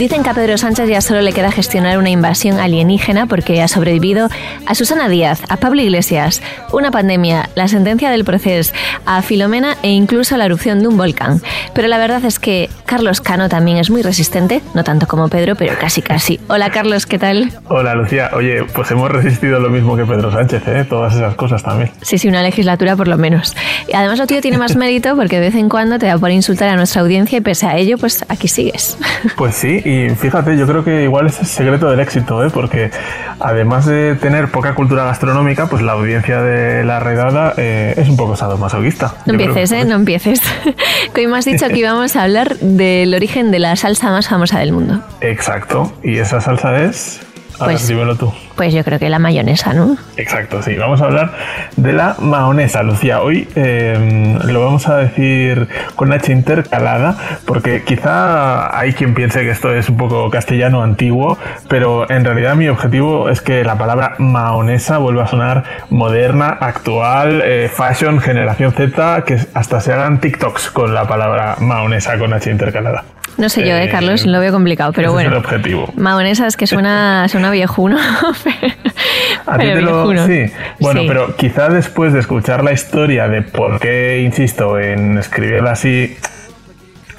Dicen que a Pedro Sánchez ya solo le queda gestionar una invasión alienígena porque ha sobrevivido a Susana Díaz, a Pablo Iglesias, una pandemia, la sentencia del proceso, a Filomena e incluso la erupción de un volcán. Pero la verdad es que Carlos Cano también es muy resistente, no tanto como Pedro, pero casi casi. Hola Carlos, ¿qué tal? Hola Lucía, oye, pues hemos resistido lo mismo que Pedro Sánchez, ¿eh? Todas esas cosas también. Sí, sí, una legislatura por lo menos. Y además lo tío tiene más mérito porque de vez en cuando te da por insultar a nuestra audiencia y pese a ello, pues aquí sigues. Pues sí, y fíjate, yo creo que igual es el secreto del éxito, ¿eh? porque además de tener poca cultura gastronómica, pues la audiencia de la redada eh, es un poco sadomasoquista. No empieces, ¿eh? No empieces. hoy me has dicho que íbamos a hablar del origen de la salsa más famosa del mundo. Exacto, y esa salsa es... A Pues- ver, dímelo tú. Pues yo creo que la mayonesa, ¿no? Exacto, sí. Vamos a hablar de la mahonesa, Lucía. Hoy eh, lo vamos a decir con H intercalada, porque quizá hay quien piense que esto es un poco castellano antiguo, pero en realidad mi objetivo es que la palabra mahonesa vuelva a sonar moderna, actual, eh, fashion, generación Z, que hasta se hagan TikToks con la palabra mahonesa con H intercalada. No sé yo, ¿eh, Eh, Carlos? Lo veo complicado, pero ese bueno. es el objetivo. Mahonesa es que suena, suena viejuno. A ti pero te lo- viejuno. Sí, bueno, Sí. pero quizá después de escuchar la historia de por qué insisto en escribirla así,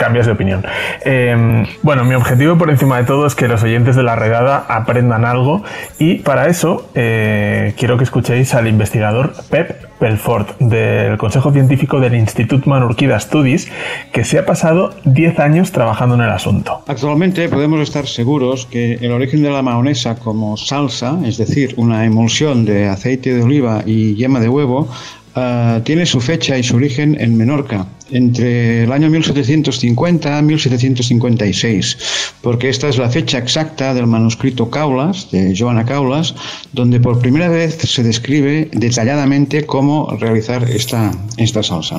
cambias de opinión. Eh, bueno, mi objetivo por encima de todo es que los oyentes de la redada aprendan algo y para eso eh, quiero que escuchéis al investigador Pep Pelfort del Consejo Científico del Institut Manurquí Studies que se ha pasado 10 años trabajando en el asunto. Actualmente podemos estar seguros que el origen de la mahonesa como salsa, es decir, una emulsión de aceite de oliva y yema de huevo, ah, tiene su fecha y su origen en Menorca, entre el año 1750 a 1756, porque esta es la fecha exacta del manuscrito Caulas, de Joana Caulas, donde por primera vez se describe detalladamente cómo realizar esta, esta salsa.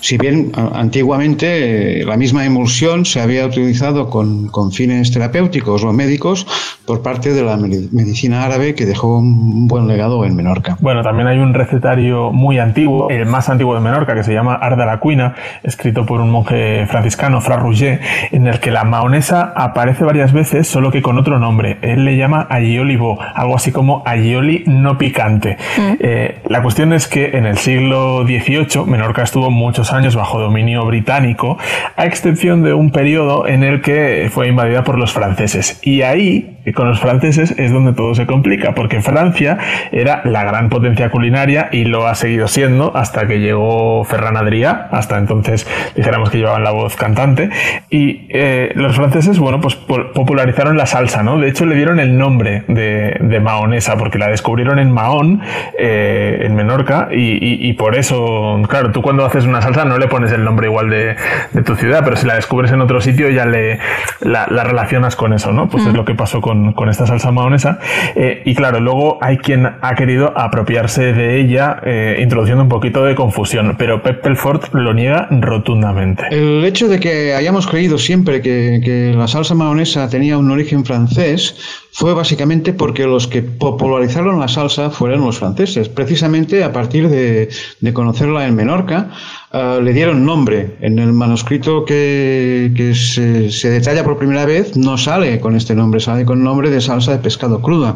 Si bien antiguamente eh, la misma emulsión se había utilizado con, con fines terapéuticos o médicos por parte de la medi- medicina árabe que dejó un buen legado en Menorca. Bueno, también hay un recetario muy antiguo, el más antiguo de Menorca, que se llama Arda la Cuina, escrito por un monje franciscano, Fra Rouget, en el que la mahonesa aparece varias veces, solo que con otro nombre. Él le llama aioli bo, algo así como aioli no picante. Eh, la cuestión es que en el siglo XVIII Menorca estuvo muchos años bajo dominio británico, a excepción de un periodo en el que fue invadida por los franceses. Y ahí, con los franceses, es donde todo se complica, porque Francia era la gran potencia culinaria y lo ha seguido siendo hasta que llegó Ferran Adrià, hasta entonces dijéramos que llevaban la voz cantante, y eh, los franceses, bueno, pues po- popularizaron la salsa, ¿no? De hecho, le dieron el nombre de, de mahonesa, porque la descubrieron en Mahón, eh, en Menorca, y, y- y por eso, claro, tú cuando haces una salsa no le pones el nombre igual de, de tu ciudad, pero si la descubres en otro sitio ya le la, la relacionas con eso, ¿no? Pues es lo que pasó con, con esta salsa mahonesa. Eh, y claro, luego hay quien ha querido apropiarse de ella, eh, introduciendo un poquito de confusión, pero Pep Pelfort lo niega rotundamente. El hecho de que hayamos creído siempre que, que la salsa mahonesa tenía un origen francés fue básicamente porque los que popularizaron la salsa fueron los franceses. Precisamente a partir de, de conocerla en Menorca, eh, le dieron nombre. En el manuscrito que, que se, se detalla por primera vez no sale con este nombre, sale con nombre de salsa de pescado cruda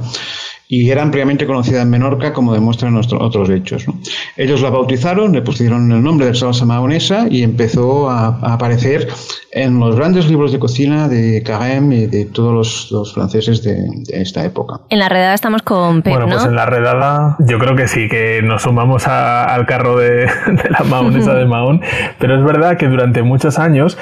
y era ampliamente conocida en Menorca, como demuestran otros hechos. ¿no? Ellos la bautizaron, le pusieron el nombre de salsa mahonesa y empezó a, a aparecer en los grandes libros de cocina de Carême y de todos los, los franceses de, de esta época. En la redada estamos con Pep, Bueno, ¿no? pues en la redada yo creo que sí, que nos sumamos a- al carro de, de la mahonesa de Mahón, pero es verdad que durante muchos años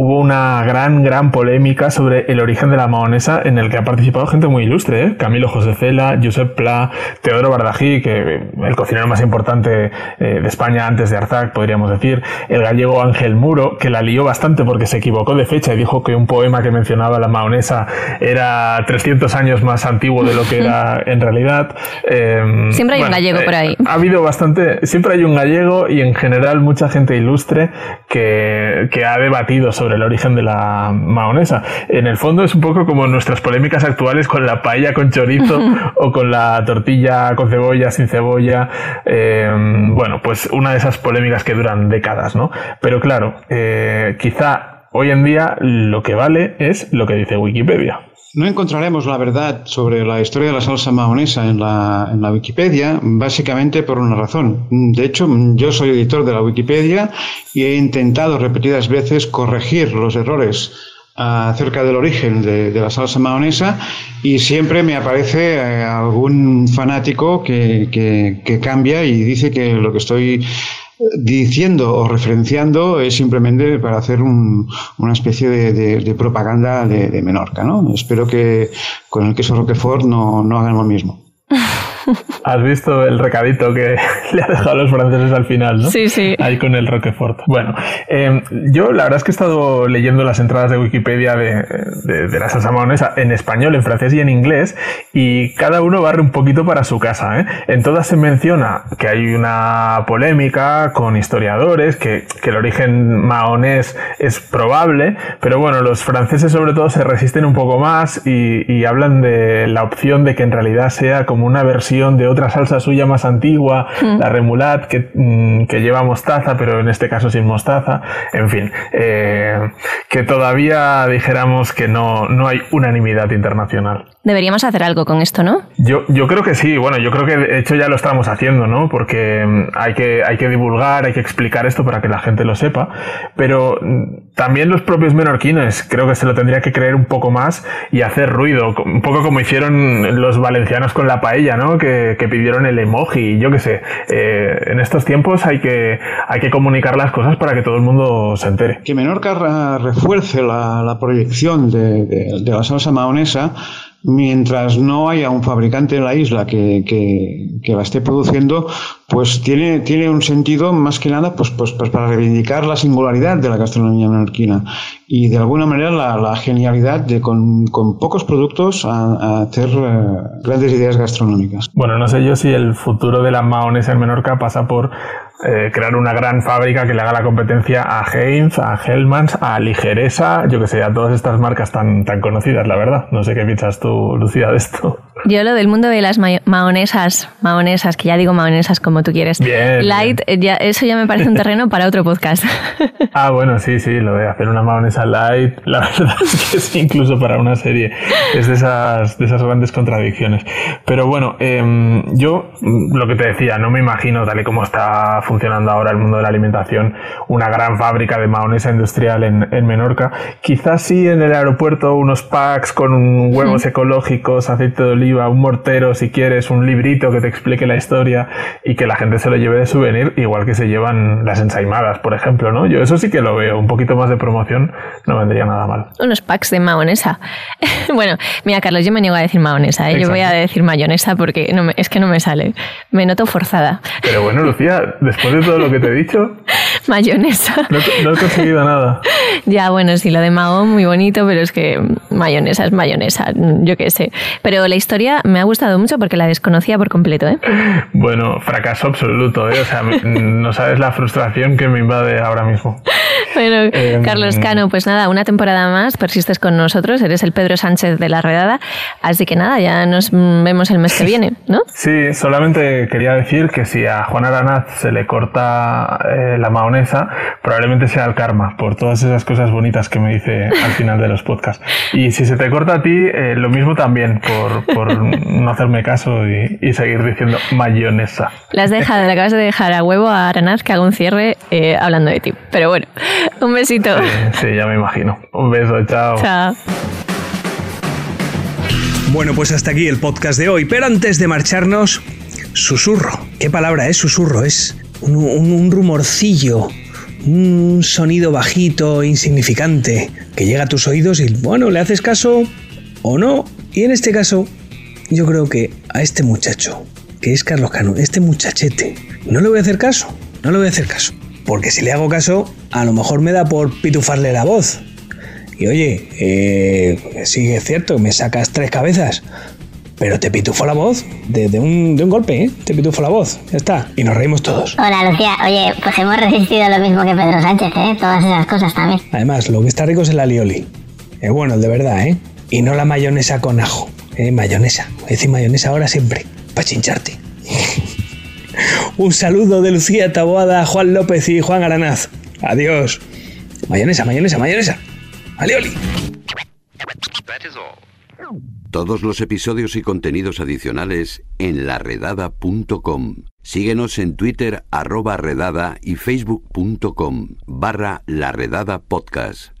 hubo una gran, gran polémica sobre el origen de la maonesa en el que ha participado gente muy ilustre, ¿eh? Camilo José Cela, Josep Pla, Teodoro Bardají, que el cocinero más importante eh, de España antes de Arzac, podríamos decir, el gallego Ángel Muro, que la lió bastante porque se equivocó de fecha y dijo que un poema que mencionaba la maonesa era 300 años más antiguo de lo que era en realidad. Em, siempre hay un gallego por ahí. ha habido bastante, siempre hay un gallego y en general mucha gente ilustre que, que ha debatido sobre el origen de la maonesa. En el fondo es un poco como nuestras polémicas actuales con la paella con chorizo o con la tortilla con cebolla, sin cebolla. Em, bueno, pues una de esas polémicas que duran décadas, ¿no? Pero claro, eh, quizá hoy en día lo que vale es lo que dice Wikipedia. No encontraremos la verdad sobre la historia de la salsa mahonesa en la, en la, Wikipedia, básicamente por una razón. De hecho, yo soy editor de la Wikipedia y he intentado repetidas veces corregir los errores acerca del origen de, la salsa mahonesa y siempre me aparece eh, algún fanático que, que, cambia y dice que lo que estoy diciendo o referenciando es simplemente para hacer una especie de, propaganda de, Menorca. ¿no? Espero que con el queso Roquefort no, no hagan lo mismo. Has visto el recadito que le ha dejado a los franceses al final, ¿no? Sí, sí. Ahí con el Roquefort. Bueno, em, yo la verdad es que he estado leyendo las entradas de Wikipedia de, la salsa maonesa en español, en francés y en inglés, y cada uno barre un poquito para su casa. ¿eh? En todas se menciona que hay una polémica con historiadores, que, el origen maonés es probable, pero bueno, los franceses sobre todo se resisten un poco más y, y hablan de la opción de que en realidad sea como una versión de otra salsa suya más antigua, mm. la remulat, que, mm, que, lleva mostaza, pero en este caso sin mostaza. En fin, eh, que todavía dijéramos que no, no hay unanimidad internacional. Deberíamos hacer algo con esto, ¿no? Yo, yo creo que sí, bueno, yo creo que de hecho ya lo estamos haciendo, ¿no? Porque mm, hay que, hay que divulgar, hay que explicar esto para que la gente lo sepa, pero también los propios menorquines creo que se lo tendría que creer un poco más y hacer ruido, un poco como hicieron los valencianos con la paella, ¿no? Que, pidieron el emoji, yo qué sé. Eh, en estos tiempos hay que, hay que comunicar las cosas para que todo el mundo se entere. Que Menorca refuerce la, proyección de, de la salsa maonesa mientras no haya un fabricante en la isla que, que, la esté produciendo, pues tiene, tiene un sentido más que nada pues, pues, pues para reivindicar la singularidad de la gastronomía menorquina y de alguna manera la, genialidad de con, con pocos productos a, hacer eh, grandes ideas gastronómicas. Bueno, no sé yo si el futuro de la maonesa en Menorca pasa por eh, crear una gran fábrica que le haga la competencia a Heinz, a Hellmans, a Ligeresa, yo que sé, a todas estas marcas tan, tan conocidas, la verdad. No sé qué piensas tú, Lucía, de esto. Yo lo del mundo de las maonesas, maonesas, que ya digo maonesas como tú quieres. light, Ya, eso ya me parece un terreno para otro podcast. ah, bueno, sí, sí, lo de hacer una maonesa light, la verdad es que es incluso para una serie. Es de esas, de esas grandes contradicciones. Pero bueno, em, yo lo que te decía, no me imagino, tal y como está funcionando ahora el mundo de la alimentación, una gran fábrica de maonesa industrial en, en Menorca. Quizás sí en el aeropuerto unos packs con huevos ecológicos, aceite de oliva, un mortero si quieres, un librito que te explique la historia y que la gente se lo lleve de souvenir, igual que se llevan las ensaimadas, por ejemplo, ¿no? Yo eso sí que lo veo, un poquito más de promoción no vendría nada mal. Unos packs de maonesa. bueno, mira, Carlos, yo me niego a decir maonesa, ¿eh? yo voy a decir mayonesa porque no es que no me sale. Me noto forzada. Pero bueno, Lucía, después Después de todo lo que te he dicho. mayonesa. No, he conseguido nada. Ya, bueno, sí, lo de Mahón muy bonito, pero es que mayonesa es mayonesa, yo qué sé. Pero la historia me ha gustado mucho porque la desconocía por completo, ¿eh? Bueno, fracaso absoluto, ¿eh? O sea, no sabes la frustración que me invade ahora mismo. Bueno, em, Carlos Cano, pues nada, una temporada más, persistes con nosotros, eres el Pedro Sánchez de la redada, así que nada, ya nos vemos el mes que viene, ¿no? Sí, solamente quería decir que si a Juan Aranaz se le corta eh, la maonesa, probablemente sea el karma, por todas esas cosas bonitas que me dice al final de los podcasts. Y si se te corta a ti, eh, lo mismo también, por, no hacerme caso y, seguir diciendo mayonesa. La has dejado, le acabas de dejar a huevo a Aranaz que haga un cierre eh, hablando de ti. Pero bueno, un besito. Sí, ya me imagino. Un beso, chao. Chao. Bueno, pues hasta aquí el podcast de hoy, pero antes de marcharnos, susurro. ¿Qué palabra es susurro? Es un, rumorcillo, Un sonido bajito, insignificante, que llega a tus oídos y, bueno, le haces caso o no. Y en este caso, yo creo que a este muchacho, que es Carlos Cano, este muchachete, no le voy a hacer caso, no le voy a hacer caso. Porque si le hago caso, a lo mejor me da por pitufarle la voz. Y oye, eh, sí es cierto, me sacas tres cabezas, pero te pitufo la voz de, un, de un, golpe, ¿eh? Te pitufo la voz, ya está. Y nos reímos todos. Hola, Lucía. Oye, pues hemos resistido lo mismo que Pedro Sánchez, ¿eh? Todas esas cosas también. Además, lo que está rico es el alioli. Es bueno, de verdad, ¿eh? Y no la mayonesa con ajo. ¿eh? Mayonesa. A decir mayonesa ahora siempre. Para chincharte. Un saludo de Lucía Taboada, Juan López y Juan Aranaz. Adiós. Mayonesa, mayonesa, mayonesa. Alioli. Todos los episodios y contenidos adicionales en laredada.com. Síguenos en Twitter arroba redada y facebook.com barra laredada podcast.